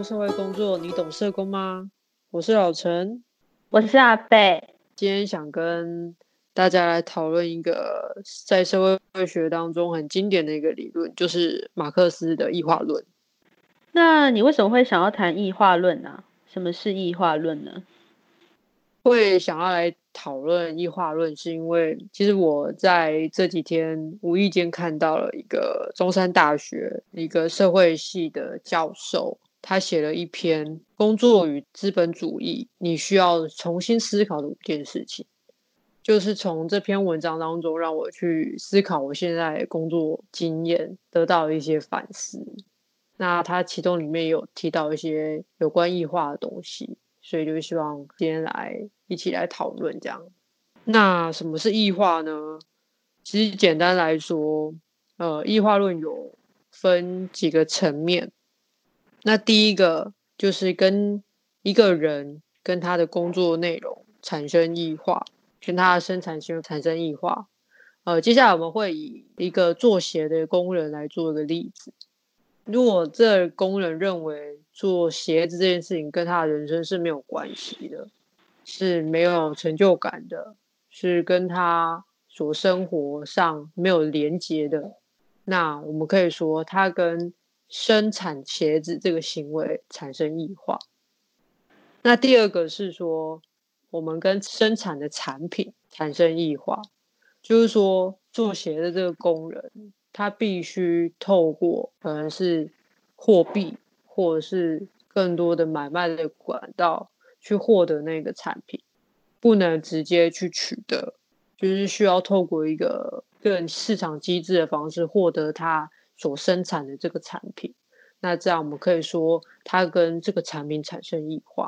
众社会工作，你懂社工吗？我是老陈，我是阿贝。今天想跟大家来讨论一个在社会学当中很经典的一个理论，就是马克思的异化论。那你为什么会想要谈异化论呢？什么是异化论呢？会想要来讨论异化论，是因为其实我在这几天无意间看到了一个中山大学一个社会系的教授，他写了一篇《工作与资本主义》，你需要重新思考的五件事情。就是从这篇文章当中，让我去思考我现在工作经验，得到一些反思。那他其中里面有提到一些有关异化的东西。所以就希望今天来一起来讨论这样。那什么是异化呢？其实简单来说，呃，异化论有分几个层面。那第一个就是跟一个人跟他的工作内容产生异化，跟他的生产性产生异化。呃，接下来我们会以一个做鞋的工人来做一个例子。如果这工人认为做鞋子这件事情跟他的人生是没有关系的，是没有成就感的，是跟他所生活上没有连接的，那我们可以说他跟生产鞋子这个行为产生异化。那第二个是说，我们跟生产的产品产生异化，就是说做鞋的这个工人。他必须透过可能是货币，或者是更多的买卖的管道去获得那个产品，不能直接去取得，就是需要透过一个更市场机制的方式获得它所生产的这个产品。那这样我们可以说，它跟这个产品产生异化。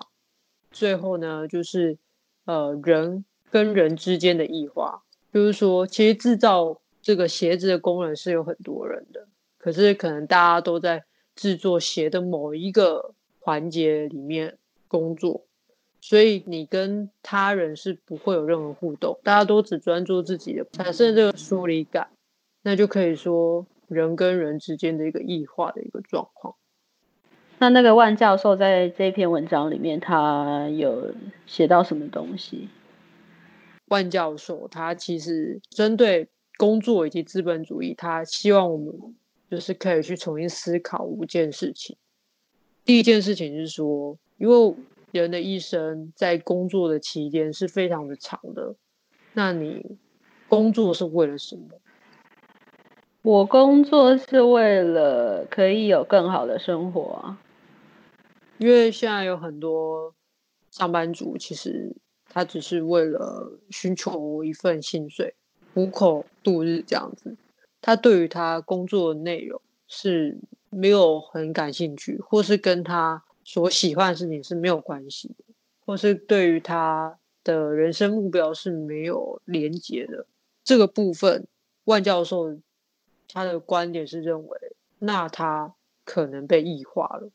最后呢，就是呃人跟人之间的异化，就是说其实制造。这个鞋子的工人是有很多人的，可是可能大家都在制作鞋的某一个环节里面工作，所以你跟他人是不会有任何互动，大家都只专注自己的，产生这个疏离感，那就可以说人跟人之间的一个异化的一个状况。那那个万教授在这篇文章里面，他有写到什么东西？万教授他其实针对。工作以及资本主义，他希望我们就是可以去重新思考五件事情。第一件事情是说，因为人的一生在工作的期间是非常的长的，那你工作是为了什么？我工作是为了可以有更好的生活。因为现在有很多上班族，其实他只是为了寻求一份薪水。糊口度日这样子，他对于他工作的内容是没有很感兴趣，或是跟他所喜欢的事情是没有关系的，或是对于他的人生目标是没有连接的。这个部分，万教授他的观点是认为，那他可能被异化了。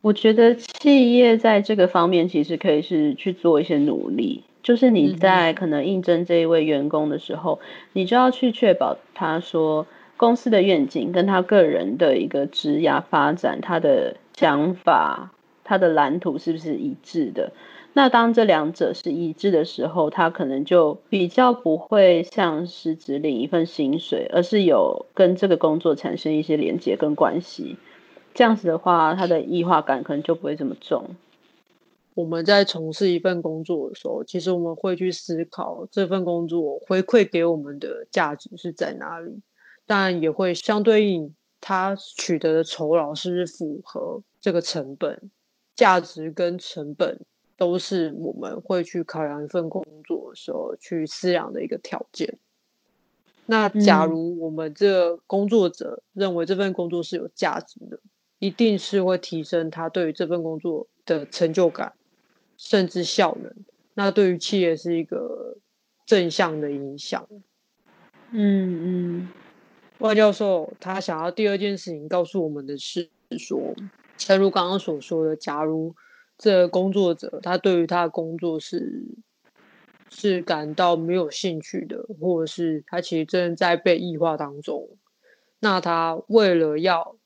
我觉得企业在这个方面其实可以是去做一些努力。就是你在可能应征这一位员工的时候，你就要去确保他说公司的愿景跟他个人的一个职涯发展，他的想法、他的蓝图是不是一致的？那当这两者是一致的时候，他可能就比较不会像是只领一份薪水，而是有跟这个工作产生一些连接跟关系。这样子的话，他的异化感可能就不会这么重。我们在从事一份工作的时候，其实我们会去思考这份工作回馈给我们的价值是在哪里，但也会相对应他取得的酬劳是不是符合这个成本，价值跟成本都是我们会去考量一份工作的时候去思量的一个条件。那假如我们这个工作者认为这份工作是有价值的，一定是会提升他对于这份工作的成就感。甚至效能，那对于企业是一个正向的影响。嗯嗯，万教授他想要第二件事情告诉我们的是说，正如刚刚所说的，假如这个工作者他对于他的工作是是感到没有兴趣的，或者是他其实正在被异化当中，那他为了要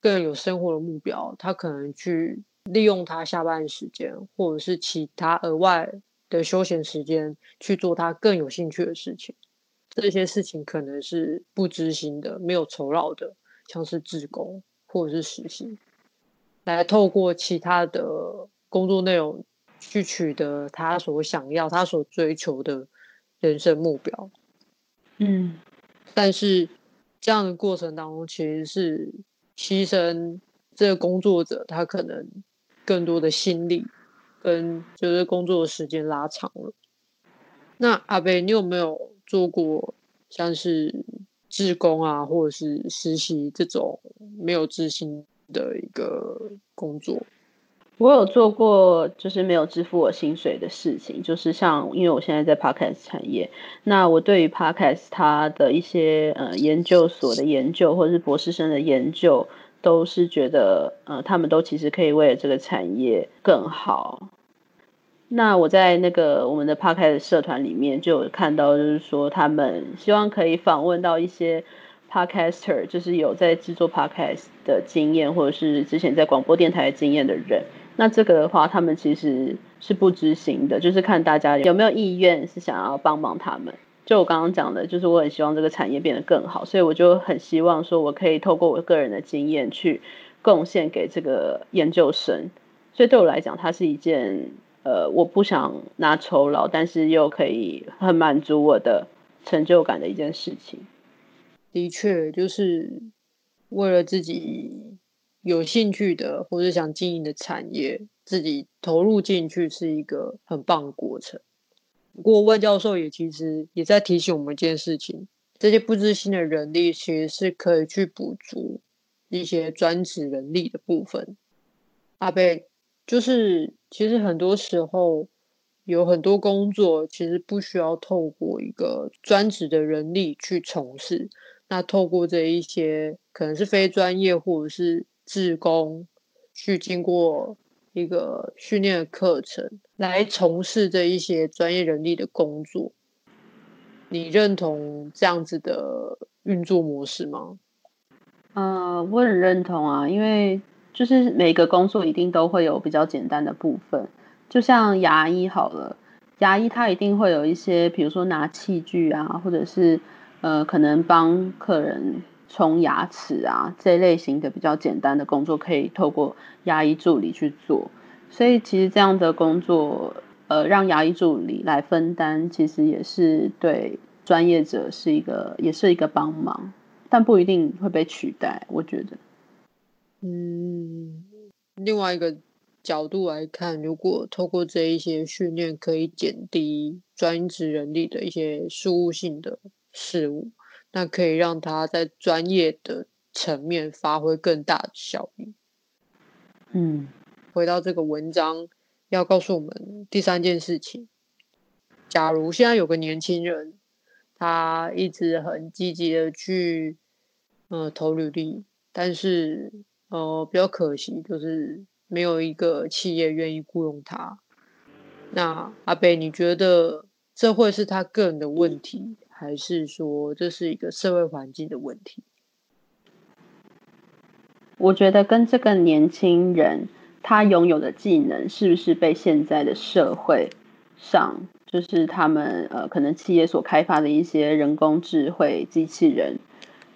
更有生活的目标，他可能去利用他下班时间，或者是其他额外的休闲时间去做他更有兴趣的事情。这些事情可能是不支薪的，没有酬劳的，像是志工或者是实习，来透过其他的工作内容去取得他所想要、他所追求的人生目标。嗯，但是这样的过程当中，其实是牺牲这个工作者他可能更多的心力，跟就是工作的时间拉长了。那阿伯，你有没有做过像是志工啊，或者是实习这种没有支薪的一个工作？我有做过，就是没有支付我薪水的事情，就是像因为我现在在 Podcast 产业，那我对于 Podcast 它的一些呃研究所的研究，或者是博士生的研究，都是觉得呃他们都其实可以为了这个产业更好。那我在那个我们的 Podcast 社团里面就有看到，就是说他们希望可以访问到一些 Podcaster，就是有在制作 Podcast 的经验，或者是之前在广播电台的经验的人。那这个的话，他们其实是不支薪的，就是看大家有没有意愿是想要帮帮他们。就我刚刚讲的，就是我很希望这个产业变得更好，所以我就很希望说我可以透过我个人的经验去贡献给这个研究生。所以对我来讲，它是一件。呃，我不想拿酬劳，但是又可以很满足我的成就感的一件事情。的确，就是为了自己有兴趣的或者想经营的产业，自己投入进去是一个很棒的过程。不过，万教授也其实也在提醒我们一件事情：这些不知心的人力，其实是可以去补足一些专职人力的部分。阿贝。就是，其实很多时候有很多工作，其实不需要透过一个专职的人力去从事。那透过这一些可能是非专业或者是志工，去经过一个训练的课程，来从事这一些专业人力的工作。你认同这样子的运作模式吗？嗯、呃，我很认同啊，因为。就是每个工作一定都会有比较简单的部分，就像牙医好了，牙医他一定会有一些，比如说拿器具啊，或者是呃，可能帮客人冲牙齿啊这类型的比较简单的工作，可以透过牙医助理去做。所以其实这样的工作，呃，让牙医助理来分担，其实也是对专业者是一个，也是一个帮忙，但不一定会被取代，我觉得。嗯，另外一个角度来看，如果透过这一些训练，可以减低专职人力的一些事务性的事物，那可以让他在专业的层面发挥更大的效益。嗯，回到这个文章，要告诉我们第三件事情：假如现在有个年轻人，他一直很积极的去呃投履历，但是呃，比较可惜，就是没有一个企业愿意雇佣他。那阿贝，你觉得这会是他个人的问题，还是说这是一个社会环境的问题？我觉得跟这个年轻人他拥有的技能是不是被现在的社会上，就是他们呃可能企业所开发的一些人工智慧机器人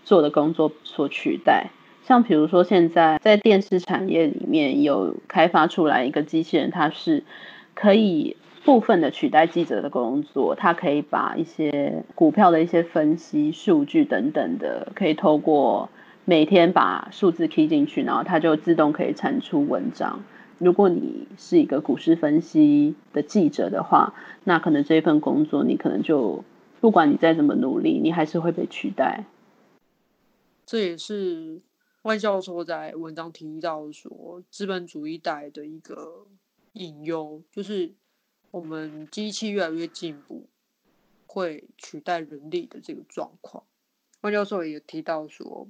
做的工作所取代。像比如说，现在在电视产业里面有开发出来一个机器人，它是可以部分的取代记者的工作，他可以把一些股票的一些分析数据等等的，可以透过每天把数字 key 进去，然后它就自动可以产出文章。如果你是一个股市分析的记者的话，那可能这份工作你可能就不管你再怎么努力，你还是会被取代。这也是。万教授在文章提到说，资本主义带的一个隐忧，就是我们机器越来越进步，会取代人力的这个状况。万教授也提到说，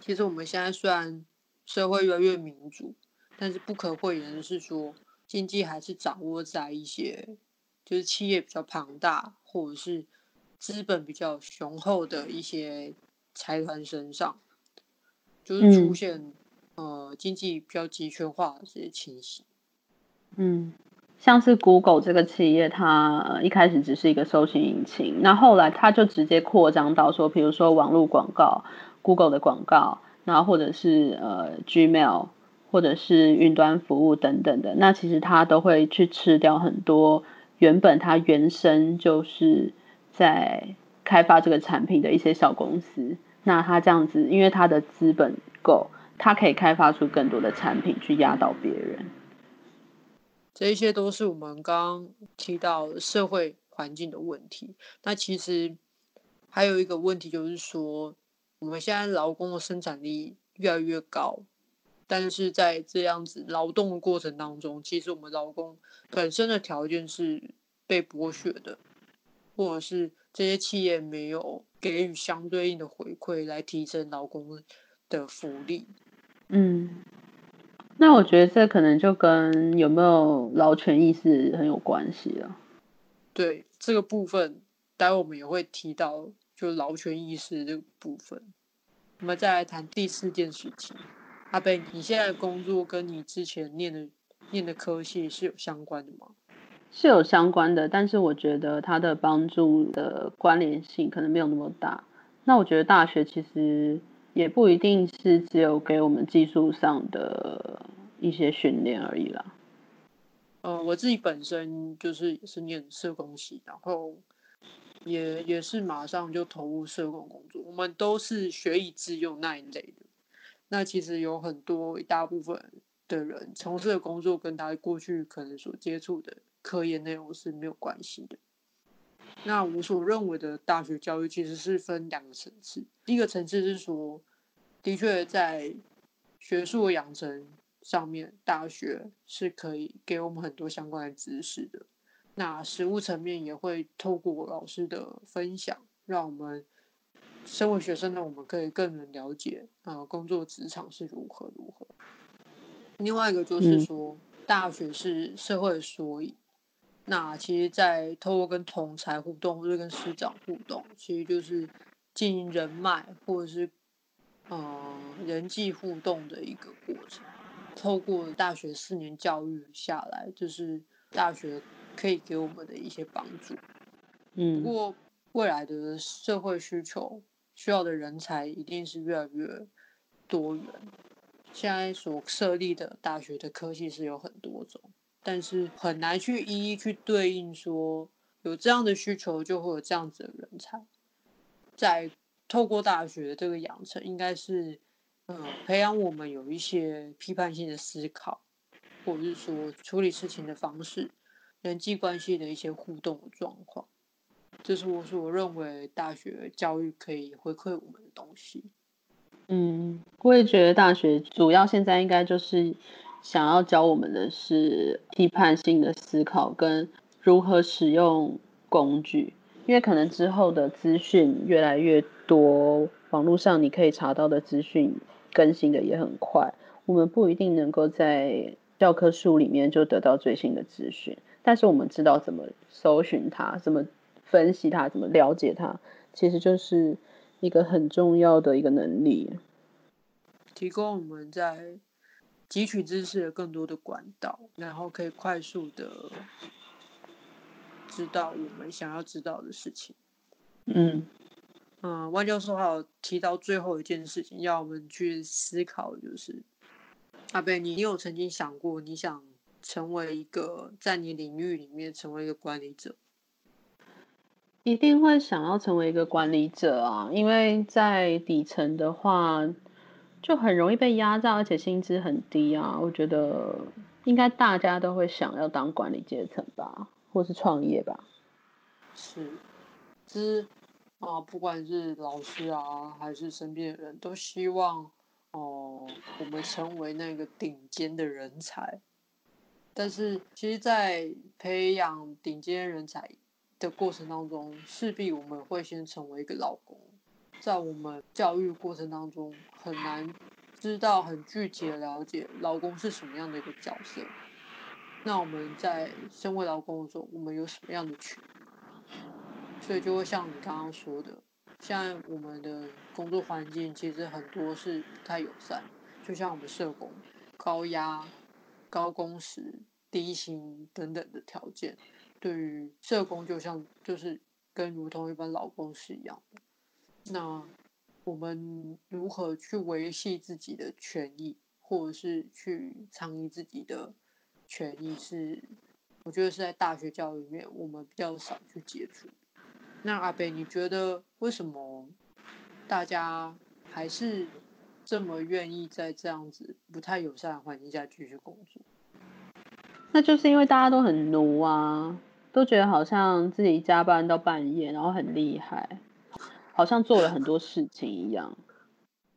其实我们现在虽然社会越来越民主，但是不可讳言的是说，经济还是掌握在一些就是企业比较庞大，或者是资本比较雄厚的一些财团身上。就是出现呃经济比较集权化的这些情形。嗯，像是 Google 这个企业，它一开始只是一个搜寻引擎，那后来它就直接扩张到说，比如说网络广告，Google 的广告，然后或者是呃 Gmail，或者是云端服务等等的，那其实它都会去吃掉很多原本它原生就是在开发这个产品的一些小公司。那它这样子，因为它的资本够，它可以开发出更多的产品去压倒别人。这些都是我们刚刚提到社会环境的问题。那其实还有一个问题就是说，我们现在劳工的生产力越来越高，但是在这样子劳动的过程当中，其实我们劳工本身的条件是被剥削的，或者是这些企业没有给予相对应的回馈来提升劳工的福利。嗯。那我觉得这可能就跟有没有劳权意识很有关系了。对，这个部分，待会我们也会提到，就劳权意识这个部分。我们再来谈第四件事情。阿贝，你现在的工作跟你之前念的念的科系是有相关的吗？是有相关的，但是我觉得它的帮助的关联性可能没有那么大。那我觉得大学其实。也不一定是只有给我们技术上的一些训练而已啦。呃，我自己本身就是也是念社工系，然后也也是马上就投入社工工作。我们都是学以致用那一类的。那其实有很多一大部分的人从事的工作跟他过去可能所接触的科研内容是没有关系的。那我所认为的大学教育其实是分两个层次。第一个层次是说，的确在学术的养成上面，大学是可以给我们很多相关的知识的。那实务层面也会透过老师的分享，让我们身为学生的我们可以更能了解啊、呃，工作职场是如何如何。另外一个就是说，大学是社会的缩影。那其实，在透过跟同才互动或者跟师长互动，其实就是经营人脉或者是嗯、呃、人际互动的一个过程。透过大学四年教育下来，就是大学可以给我们的一些帮助。嗯，不过未来的社会需求需要的人才一定是越来越多元。现在所设立的大学的科系是有很多种。但是很难去一一去对应说，有这样的需求就会有这样子的人才，在透过大学的这个养成，应该是嗯培养我们有一些批判性的思考，或者是说处理事情的方式，人际关系的一些互动的状况，这是我所认为大学教育可以回馈我们的东西。嗯，我也觉得大学主要现在应该就是。想要教我们的是批判性的思考跟如何使用工具，因为可能之后的资讯越来越多，网络上你可以查到的资讯更新的也很快，我们不一定能够在教科书里面就得到最新的资讯，但是我们知道怎么搜寻它，怎么分析它，怎么了解它，其实就是一个很重要的一个能力，提供我们在。汲取知识的更多的管道，然后可以快速的知道我们想要知道的事情。嗯嗯，万教授还有提到最后一件事情，要我们去思考，就是阿贝，你有曾经想过你想成为一个在你领域里面成为一个管理者？一定会想要成为一个管理者啊，因为在底层的话。就很容易被压榨，而且薪资很低啊！我觉得应该大家都会想要当管理阶层吧，或是创业吧。是，就是啊，不管是老师啊，还是身边的人都希望哦、我们成为那个顶尖的人才。但是，其实，在培养顶尖人才的过程当中，势必我们会先成为一个劳工。在我们教育过程当中，很难知道很具体的了解劳工是什么样的一个角色。那我们在身为劳工的时候，我们有什么样的权？所以就会像你刚刚说的，现在我们的工作环境其实很多是不太友善，就像我们社工，高压、高工时、低薪等等的条件，对于社工就像就是跟如同一般劳工是一样的。那我们如何去维系自己的权益，或者是去倡议自己的权益是，我觉得是在大学教育里面我们比较少去接触。那阿北，你觉得为什么大家还是这么愿意在这样子不太友善的环境下继续工作？那就是因为大家都很奴啊，都觉得好像自己加班到半夜，然后很厉害。好像做了很多事情一样，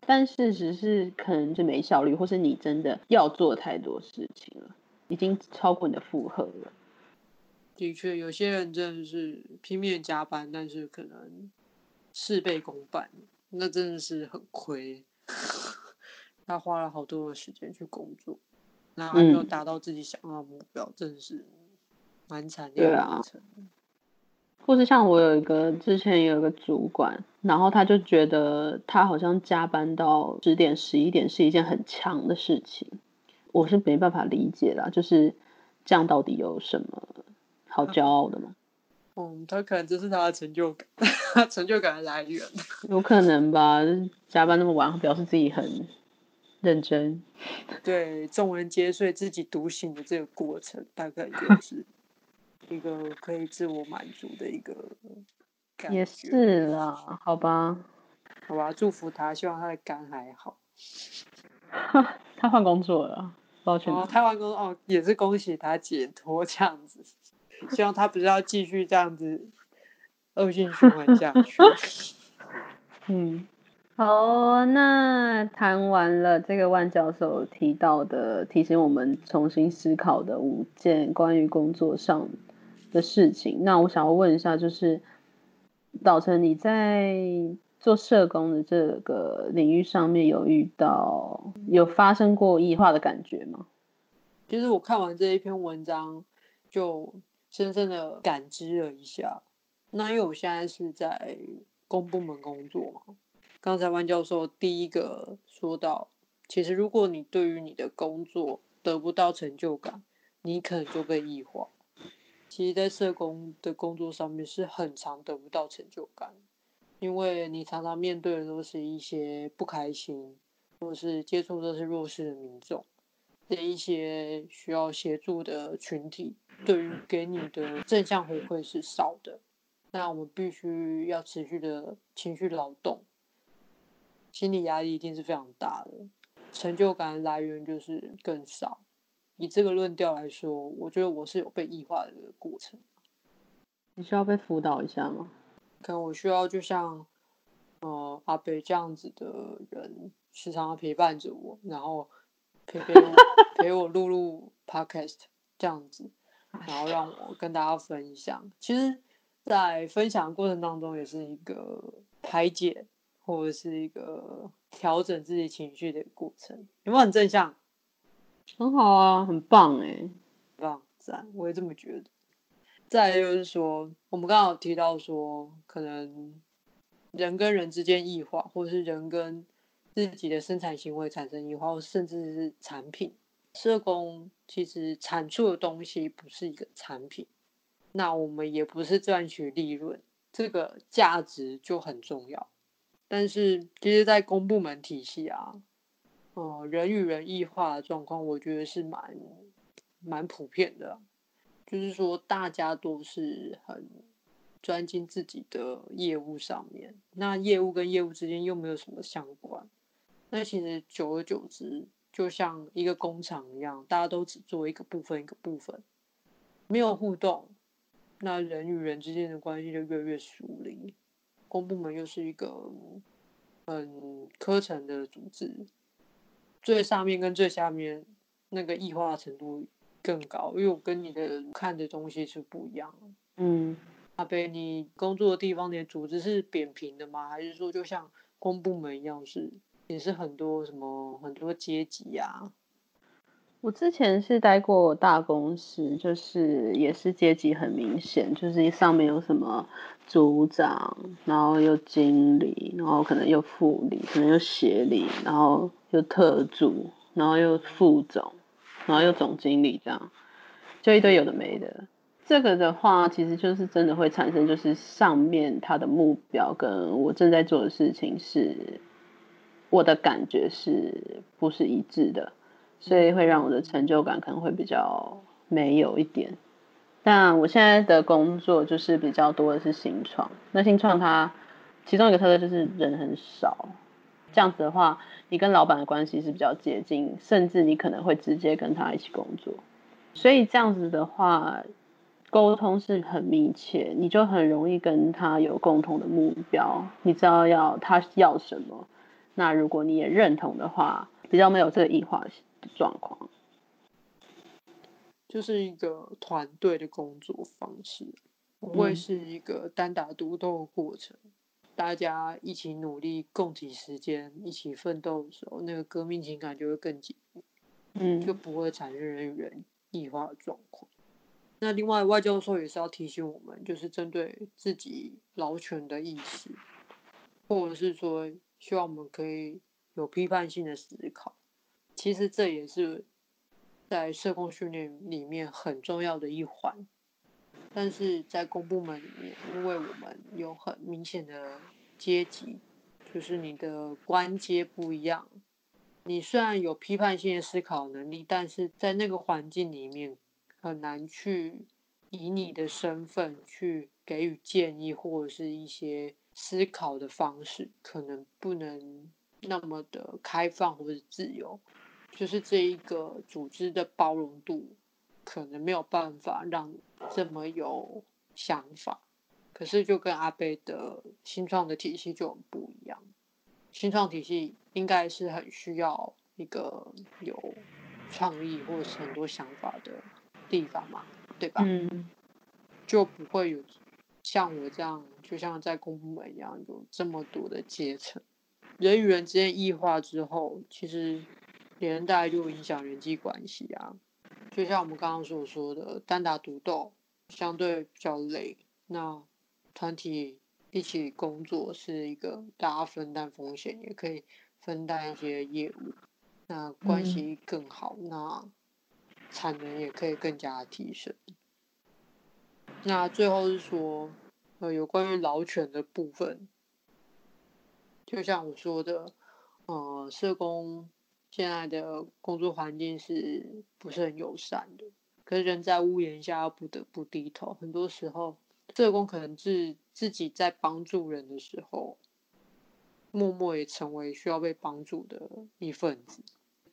但事实是可能就没效率，或是你真的要做太多事情了，已经超过你的负荷了。的确，有些人真的是拼命加班，但是可能事倍功半，那真的是很亏。他花了好多的时间去工作，然后还没有达到自己想要的目标，嗯、真的是蛮惨烈的过程。或是像我有一个之前有一个主管，然后他就觉得他好像加班到十点十一点是一件很强的事情，我是没办法理解啦，就是这样到底有什么好骄傲的吗？嗯，他可能这是他的成就感，成就感的来源。有可能吧，加班那么晚表示自己很认真。对，众人皆睡自己独醒的这个过程，大概就是。一个可以自我满足的一个感觉，也是啦，好吧，好吧，祝福他，希望他的肝还好。他换工作了，抱歉。哦，他换工作哦，也是恭喜他解脱这样子。希望他不是要继续这样子恶性循环下去。嗯，好，那谈完了这个万教授提到的，提醒我们重新思考的五件关于工作上的事情，那我想要问一下，就是导成你在做社工的这个领域上面有遇到有发生过异化的感觉吗？其实我看完这一篇文章，就深深的感知了一下。那因为我现在是在公部门工作嘛，刚才万教授第一个说到，其实如果你对于你的工作得不到成就感，你可能就被异化。其实，在社工的工作上面是很常得不到成就感，因为你常常面对的都是一些不开心，或是接触都是弱势的民众，的一些需要协助的群体，对于给你的正向回馈是少的。那我们必须要持续的情绪劳动，心理压力一定是非常大的，成就感来源就是更少。以这个论调来说，我觉得我是有被异化的这个过程。你需要被辅导一下吗？可能我需要就像呃阿北这样子的人，时常陪伴着我，然后陪陪我陪我录录 podcast 这样子，然后让我跟大家分享。其实，在分享的过程当中，也是一个排解或者是一个调整自己情绪的过程。有没有很正向？很好啊，很棒哎，棒赞，我也这么觉得。再来就是说，我们刚刚有提到说，可能人跟人之间异化，或是人跟自己的生产行为产生异化，或甚至是产品。社工其实产出的东西不是一个产品，那我们也不是赚取利润，这个价值就很重要。但是，其实，在公部门体系啊。哦、人与人异化的状况，我觉得是蛮蛮普遍的。就是说，大家都是很专精自己的业务上面，那业务跟业务之间又没有什么相关。那其实久而久之，就像一个工厂一样，大家都只做一个部分一个部分，没有互动，那人与人之间的关系就越来越疏离。公部门又是一个很科层的组织。最上面跟最下面那个异化程度更高，因为我跟你的看的东西是不一样。嗯，阿北，你工作的地方，你的组织是扁平的吗？还是说就像公部门一样是，也是很多什么很多阶级呀？我之前是待过大公司，就是也是阶级很明显，就是上面有什么组长，然后又经理，然后可能又副理，可能又协理，然后又特助，然后又副总，然后又总经理，这样就一堆有的没的。这个的话，其实就是真的会产生，就是上面他的目标跟我正在做的事情是，我的感觉是不是一致的。所以会让我的成就感可能会比较没有一点，但我现在的工作就是比较多的是新创。那新创它其中一个特色就是人很少，这样子的话，你跟老板的关系是比较接近，甚至你可能会直接跟他一起工作。所以这样子的话，沟通是很密切，你就很容易跟他有共同的目标，你知道要他要什么。那如果你也认同的话，比较没有这个异化性状况，就是一个团队的工作方式，不会是一个单打独斗的过程。嗯、大家一起努力，共体时间，一起奋斗的时候，那个革命情感就会更紧密，嗯，就不会产生人与人异化的状况。那另外，外教授也是要提醒我们，就是针对自己劳权的意识，或者是说，希望我们可以有批判性的思考。其实这也是在社工训练里面很重要的一环，但是在公部门里面，因为我们有很明显的阶级，就是你的官阶不一样，你虽然有批判性的思考能力，但是在那个环境里面很难去以你的身份去给予建议或者是一些思考的方式，可能不能那么的开放或者自由。就是这一个组织的包容度，可能没有办法让你这么有想法。可是就跟阿贝的新创的体系就很不一样。新创体系应该是很需要一个有创意或者是很多想法的地方嘛，对吧？嗯。就不会有像我这样，就像在公部门一样，有这么多的阶层。人与人之间异化之后，其实。连带就影响人际关系啊，就像我们刚刚所说的，单打独斗相对比较累，那团体一起工作是一个大家分担风险，也可以分担一些业务，那关系更好，嗯、那产能也可以更加提升。那最后是说，呃，有关于劳权的部分，就像我说的，呃，社工。现在的工作环境是不是很友善的？可是人在屋檐下，不得不低头。很多时候，社工可能是自己在帮助人的时候，默默也成为需要被帮助的一份子。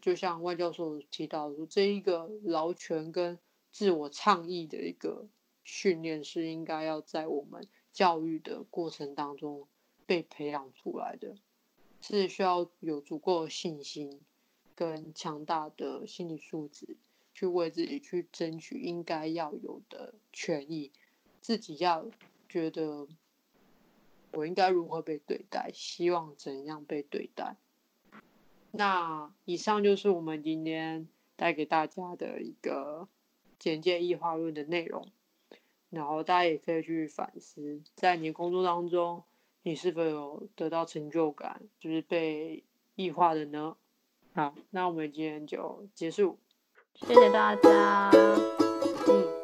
就像外教授提到的说，这一个劳权跟自我倡议的一个训练，是应该要在我们教育的过程当中被培养出来的，是需要有足够的信心。更强大的心理素质，去为自己去争取应该要有的权益，自己要觉得我应该如何被对待，希望怎样被对待。那以上就是我们今天带给大家的一个简介异化论的内容，然后大家也可以去反思，在你的工作当中，你是否有得到成就感，就是被异化的呢？好那我们今天就结束。谢谢大家。嗯。